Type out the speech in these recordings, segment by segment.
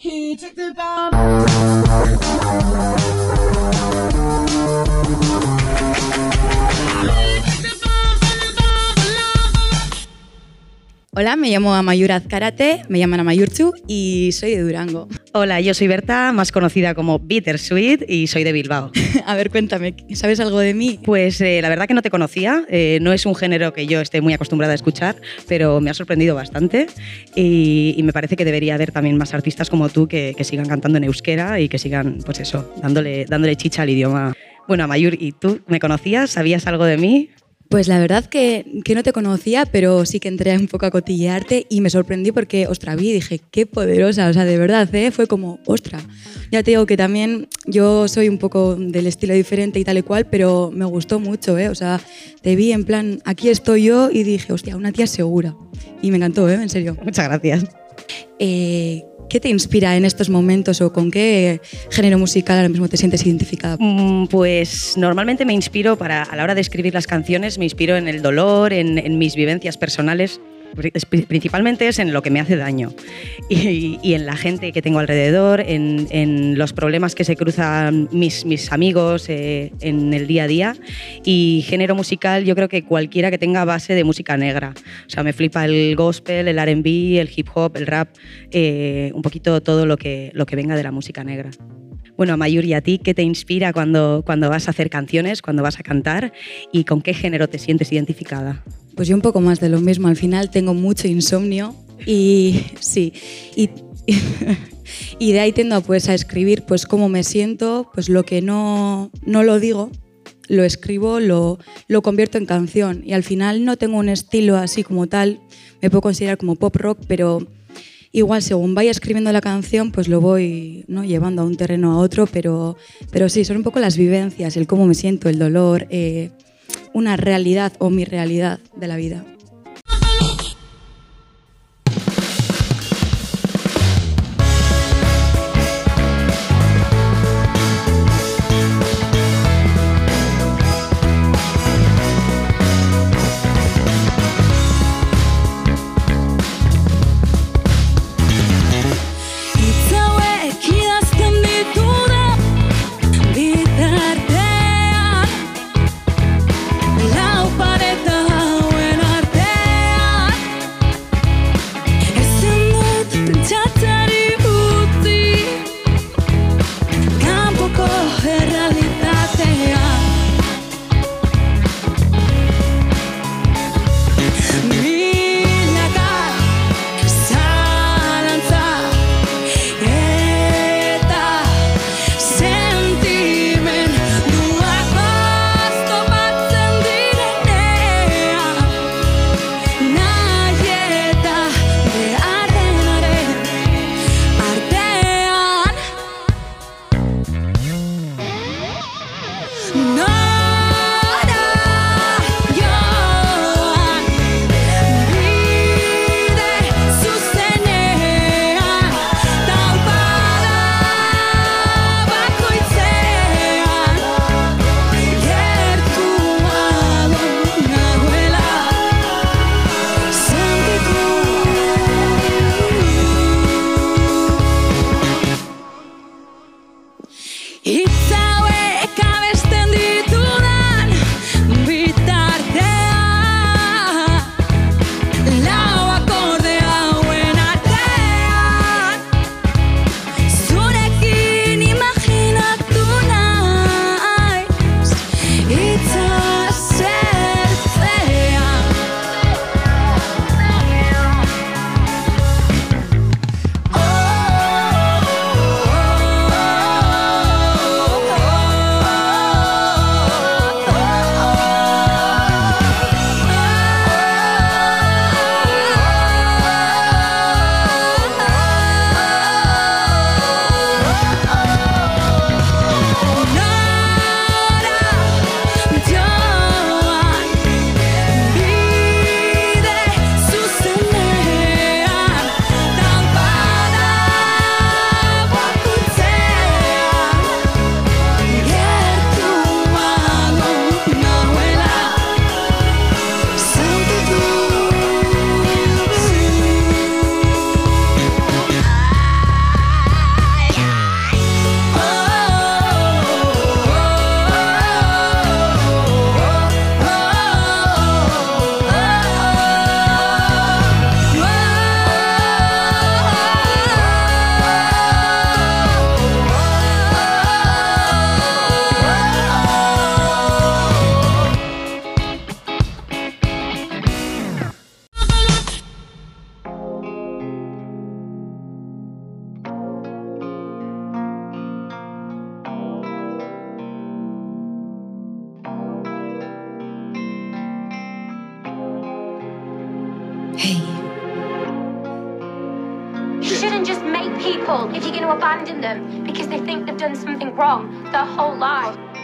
He took the bomb. Hola, me llamo Amayur Azkarate, me llaman Amayurchu y soy de Durango. Hola, yo soy Berta, más conocida como Bittersweet y soy de Bilbao. A ver, cuéntame, ¿sabes algo de mí? Pues eh, la verdad que no te conocía, eh, no es un género que yo esté muy acostumbrada a escuchar, pero me ha sorprendido bastante y, y me parece que debería haber también más artistas como tú que, que sigan cantando en euskera y que sigan, pues eso, dándole, dándole chicha al idioma. Bueno, Amayur, ¿y tú me conocías? ¿Sabías algo de mí? Pues la verdad que, que, no te conocía, pero sí que entré un poco a cotillearte y me sorprendí porque, ostra, vi y dije, qué poderosa, o sea, de verdad, ¿eh? fue como, ostra. Ya te digo que también yo soy un poco del estilo diferente y tal y cual, pero me gustó mucho, ¿eh? o sea, te vi en plan, aquí estoy yo y dije, hostia, una tía segura. Y me encantó, ¿eh? en serio. Muchas gracias. Eh, ¿Qué te inspira en estos momentos o con qué género musical ahora mismo te sientes identificada? Mm, Pues normalmente me inspiro para, a la hora de escribir las canciones, me inspiro en el dolor, en, en mis vivencias personales. Pri- Principalmente es en lo que me hace daño y, en la gente que tengo alrededor, en, los problemas que se cruzan mis, mis amigos eh, en el día a día. Y género musical, yo creo que cualquiera que tenga base de música negra. O sea, me flipa el gospel, el RB, el hip hop, el rap, eh, un poquito todo lo que, lo que venga de la música negra. Bueno, Mayur, ¿y a ti qué te inspira cuando, cuando vas a hacer canciones, cuando vas a cantar y con qué género te sientes identificada? Pues yo un poco más de lo mismo. Al final tengo mucho insomnio y sí, y, y de ahí tiendo pues, a escribir pues cómo me siento, pues lo que no, no lo digo, lo escribo, lo, lo convierto en canción. Y al final no tengo un estilo así como tal, me puedo considerar como pop rock, pero igual según vaya escribiendo la canción, pues lo voy ¿no? llevando a un terreno a otro, pero, pero sí, son un poco las vivencias, el cómo me siento, el dolor, eh, una realidad o mi realidad de la vida.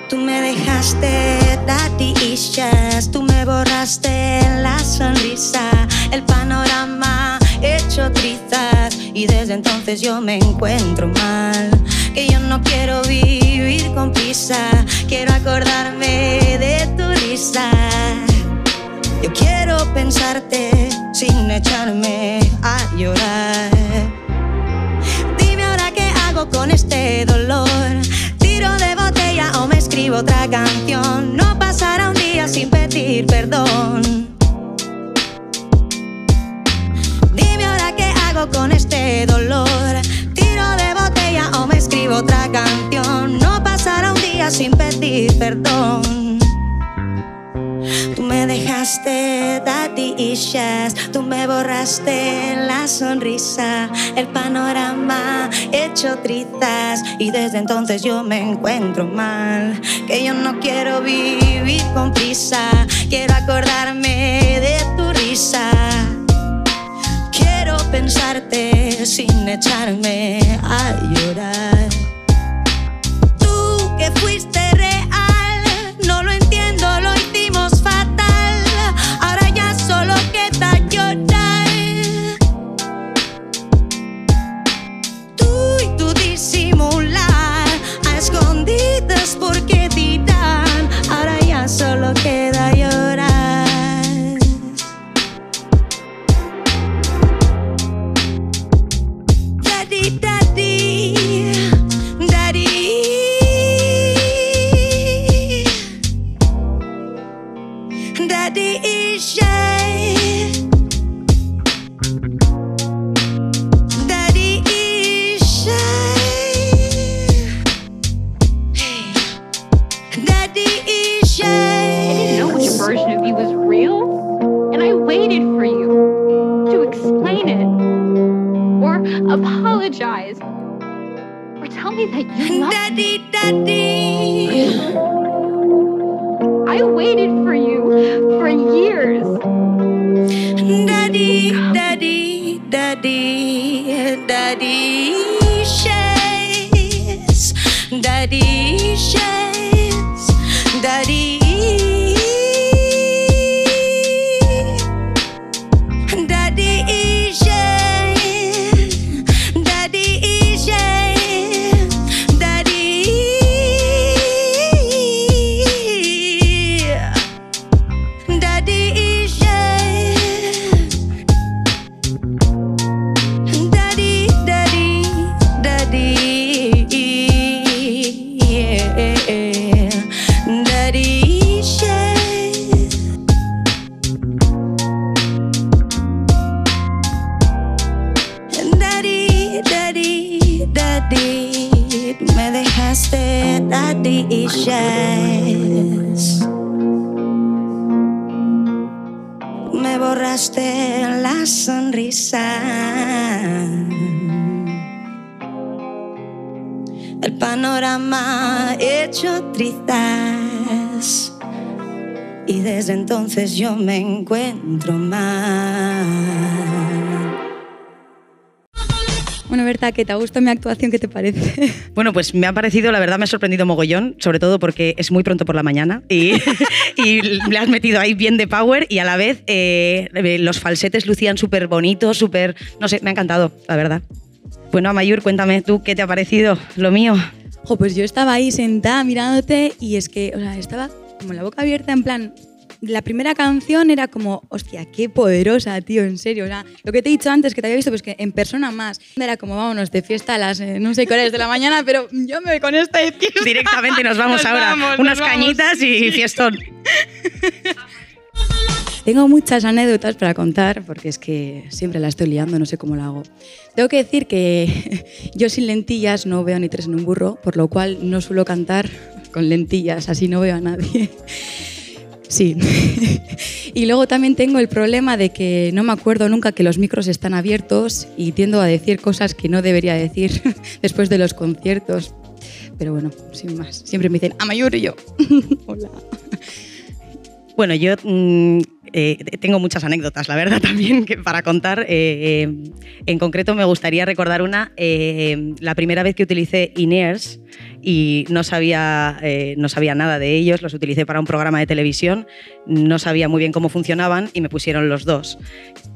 Tú me dejaste issues, tú me borraste la sonrisa, el panorama hecho trizas y desde entonces yo me encuentro mal. Que yo no quiero vivir con prisa, quiero acordarme de tu risa. Yo quiero pensarte sin echarme a llorar. Dime ahora qué hago con este dolor. Escribo otra canción. No pasará un día sin pedir perdón. Dime ahora qué hago con este dolor. Tiro de botella o me escribo otra canción. No pasará un día sin pedir perdón. Me dejaste issues, tú me borraste la sonrisa, el panorama hecho trizas y desde entonces yo me encuentro mal, que yo no quiero vivir con prisa, quiero acordarme de tu risa. Quiero pensarte sin echarme a llorar. Tú que fuiste Daddy, daddy. I waited for you for years. Daddy, daddy, daddy, daddy desde entonces yo me encuentro mal. Bueno, Berta, ¿qué te ha gustado mi actuación? ¿Qué te parece? Bueno, pues me ha parecido, la verdad me ha sorprendido mogollón, sobre todo porque es muy pronto por la mañana y, y le has metido ahí bien de power y a la vez eh, los falsetes lucían súper bonitos, súper, no sé, me ha encantado, la verdad. Bueno, Amayur, cuéntame tú qué te ha parecido lo mío. Jo, pues yo estaba ahí sentada mirándote y es que, o sea, estaba como la boca abierta en plan, la primera canción era como, hostia, qué poderosa, tío, en serio. O sea, lo que te he dicho antes, que te había visto, pues que en persona más. Era como, vámonos de fiesta a las eh, no sé qué horas de la mañana, pero yo me voy con esta de fiesta. Directamente nos vamos Nos ahora, vamos, unas vamos. cañitas y fiestón. Tengo muchas anécdotas para contar porque es que siempre la estoy liando, no sé cómo la hago. Tengo que decir que yo sin lentillas no veo ni tres en un burro, por lo cual no suelo cantar con lentillas, así no veo a nadie. Sí. y luego también tengo el problema de que no me acuerdo nunca que los micros están abiertos y tiendo a decir cosas que no debería decir después de los conciertos. Pero bueno, sin más. Siempre me dicen, Amayur y yo. Hola. Bueno, yo mm, eh, tengo muchas anécdotas, la verdad, también que para contar. Eh, eh, en concreto, me gustaría recordar una. la primera vez que utilicé Inears y no sabía, eh, no sabía nada de ellos, los utilicé para un programa de televisión, no sabía muy bien cómo funcionaban y me pusieron los dos.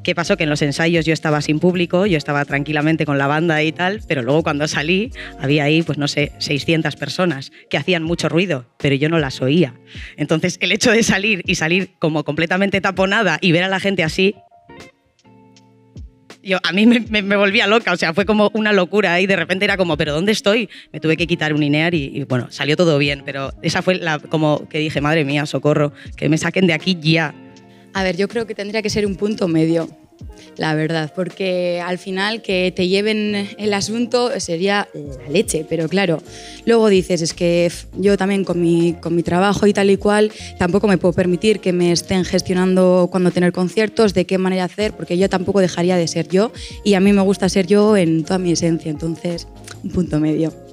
¿Qué pasó? Que en los ensayos yo estaba sin público, yo estaba tranquilamente con la banda y tal, pero luego cuando salí había ahí, pues no sé, 600 personas que hacían mucho ruido, pero yo no las oía. Entonces el hecho de salir y salir como completamente taponada y ver a la gente así, yo, a mí me, me- me volvía loca, o sea, fue como una locura y de repente era como, ¿pero dónde estoy? Me tuve que quitar un INEAR y, y, bueno, salió todo bien, pero esa fue la como que dije, madre mía, socorro, que me saquen de aquí ya. A ver, yo creo que tendría que ser un punto medio, la verdad, porque al final que te lleven el asunto sería la leche, pero claro, luego dices, es que yo también con mi, con mi trabajo y tal y cual, tampoco me puedo permitir que me estén gestionando cuando tener conciertos, de qué manera hacer, porque yo tampoco dejaría de ser yo y a mí me gusta ser yo en toda mi esencia, entonces, un punto medio.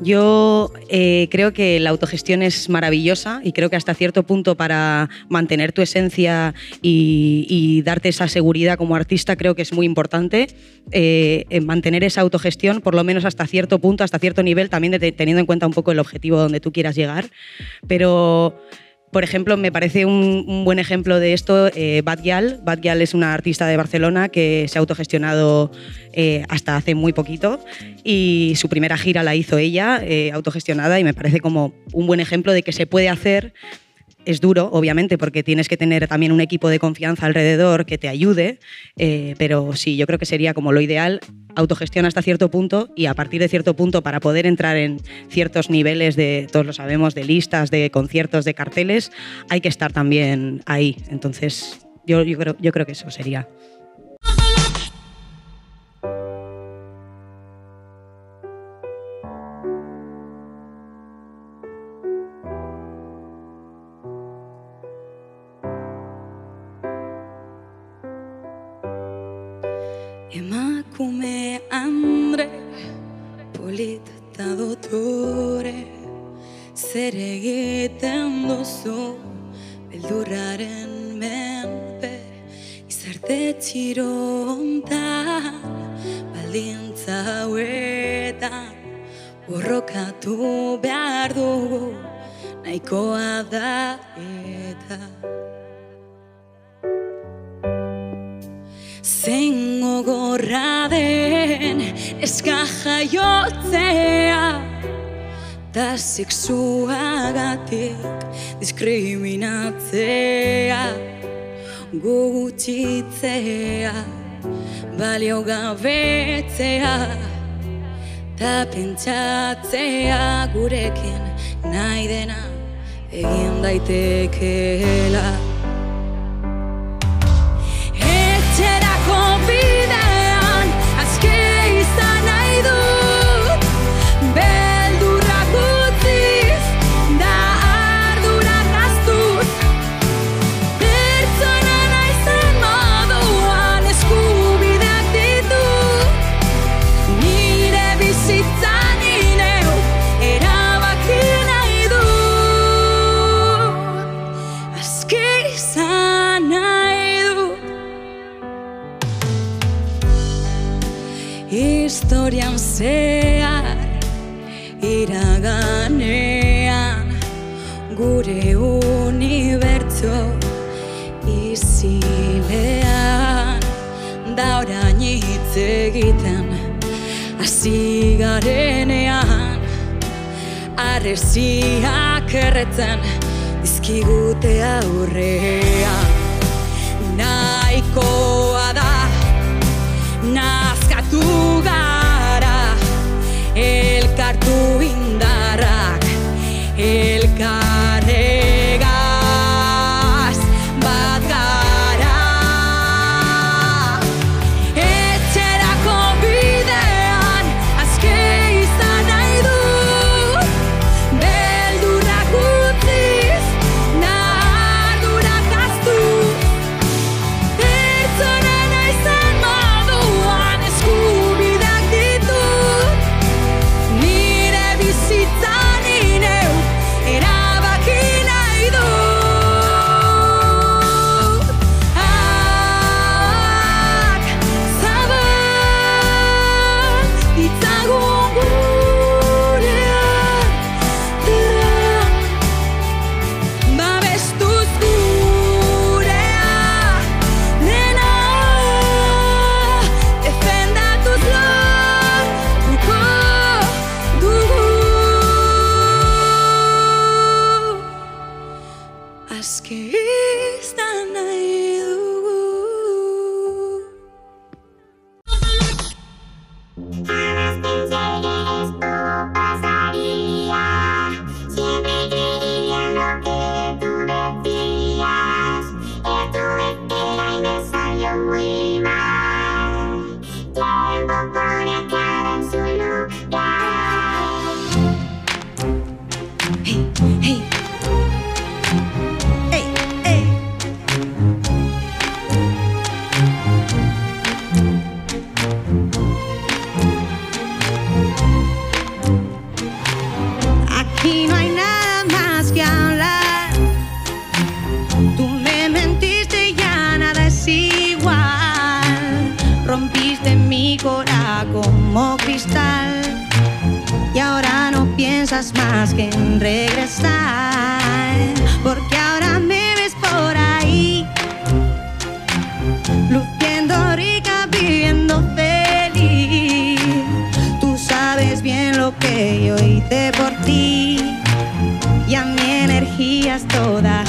Yo eh, creo que la autogestión es maravillosa y creo que hasta cierto punto para mantener tu esencia y, darte esa seguridad como artista creo que es muy importante eh, en mantener esa autogestión por lo menos hasta cierto punto, hasta cierto nivel, también teniendo en cuenta un poco el objetivo donde tú quieras llegar. Pero por ejemplo, me parece un, un buen ejemplo de esto eh, Bad Gyal. Bad Gyal es una artista de Barcelona que se ha autogestionado eh, hasta hace muy poquito y su primera gira la hizo ella, eh, autogestionada, y me parece como un buen ejemplo de que se puede hacer. Es duro, obviamente, porque tienes que tener también un equipo de confianza alrededor que te ayude, eh, pero sí, yo creo que sería como lo ideal, autogestión hasta cierto punto y a partir de cierto punto para poder entrar en ciertos niveles de, todos lo sabemos, de listas, de conciertos, de carteles, hay que estar también ahí. Entonces, yo, creo, yo creo que eso sería. Emakume andre, polit eta dotore, zer egiten duzu, beldurraren menpe, izarte txiro hontan, baldintza hauetan, borrokatu behar dugu, nahikoa da eta. Zein gogorra den eska jaiotzea Ta sexuagatik diskriminatzea Gutxitzea balio gabetzea. Ta pentsatzea gurekin nahi dena egin daitekeela arresiak erretzen dizkigute aurrean nahikoa da nazkatu gara ask. Más que en regresar, porque ahora me ves por ahí, luciendo rica, viviendo feliz. Tú sabes bien lo que yo hice por ti, y a mi energía es toda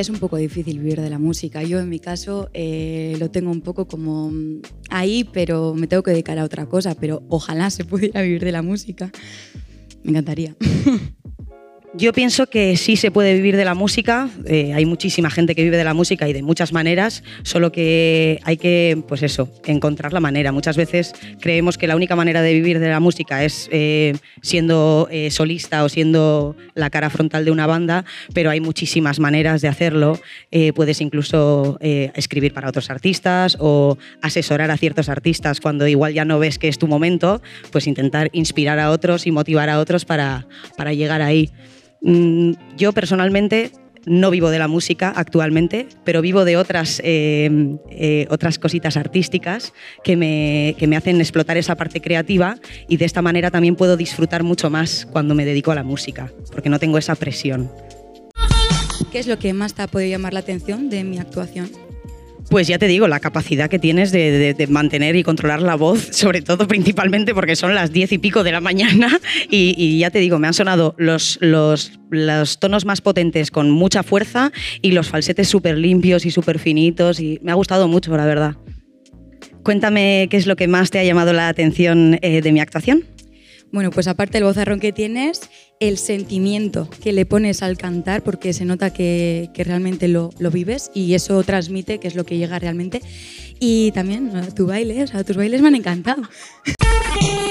es un poco difícil vivir de la música. Yo en mi caso eh, lo tengo un poco como mm, ahí, pero me tengo que dedicar a otra cosa. Pero ojalá se pudiera vivir de la música. Me encantaría. Yo pienso que sí se puede vivir de la música, eh, hay muchísima gente que vive de la música y de muchas maneras, solo que hay que, pues eso, encontrar la manera. Muchas veces creemos que la única manera de vivir de la música es eh, siendo eh, solista o siendo la cara frontal de una banda, pero hay muchísimas maneras de hacerlo. Puedes incluso escribir para otros artistas o asesorar a ciertos artistas cuando igual ya no ves que es tu momento, pues intentar inspirar a otros y motivar a otros para, para llegar ahí. Mm, Yo personalmente no vivo de la música actualmente, pero vivo de otras, eh, eh, otras cositas artísticas que me, que me hacen explotar esa parte creativa y de esta manera también puedo disfrutar mucho más cuando me dedico a la música, porque no tengo esa presión. ¿Qué es lo que más te ha podido llamar la atención de mi actuación? Pues ya te digo, la capacidad que tienes de, mantener y controlar la voz, sobre todo principalmente porque son las diez y pico de la mañana y, y ya te digo, me han sonado los, los, los tonos más potentes con mucha fuerza y los falsetes súper limpios y súper finitos y me ha gustado mucho, la verdad. Cuéntame qué es lo que más te ha llamado la atención eh, de mi actuación. Bueno, pues aparte del vozarrón que tienes, el sentimiento que le pones al cantar, porque se nota que, que realmente lo, lo vives y eso transmite, que es lo que llega realmente. Y también tu baile, o sea, tus bailes me han encantado.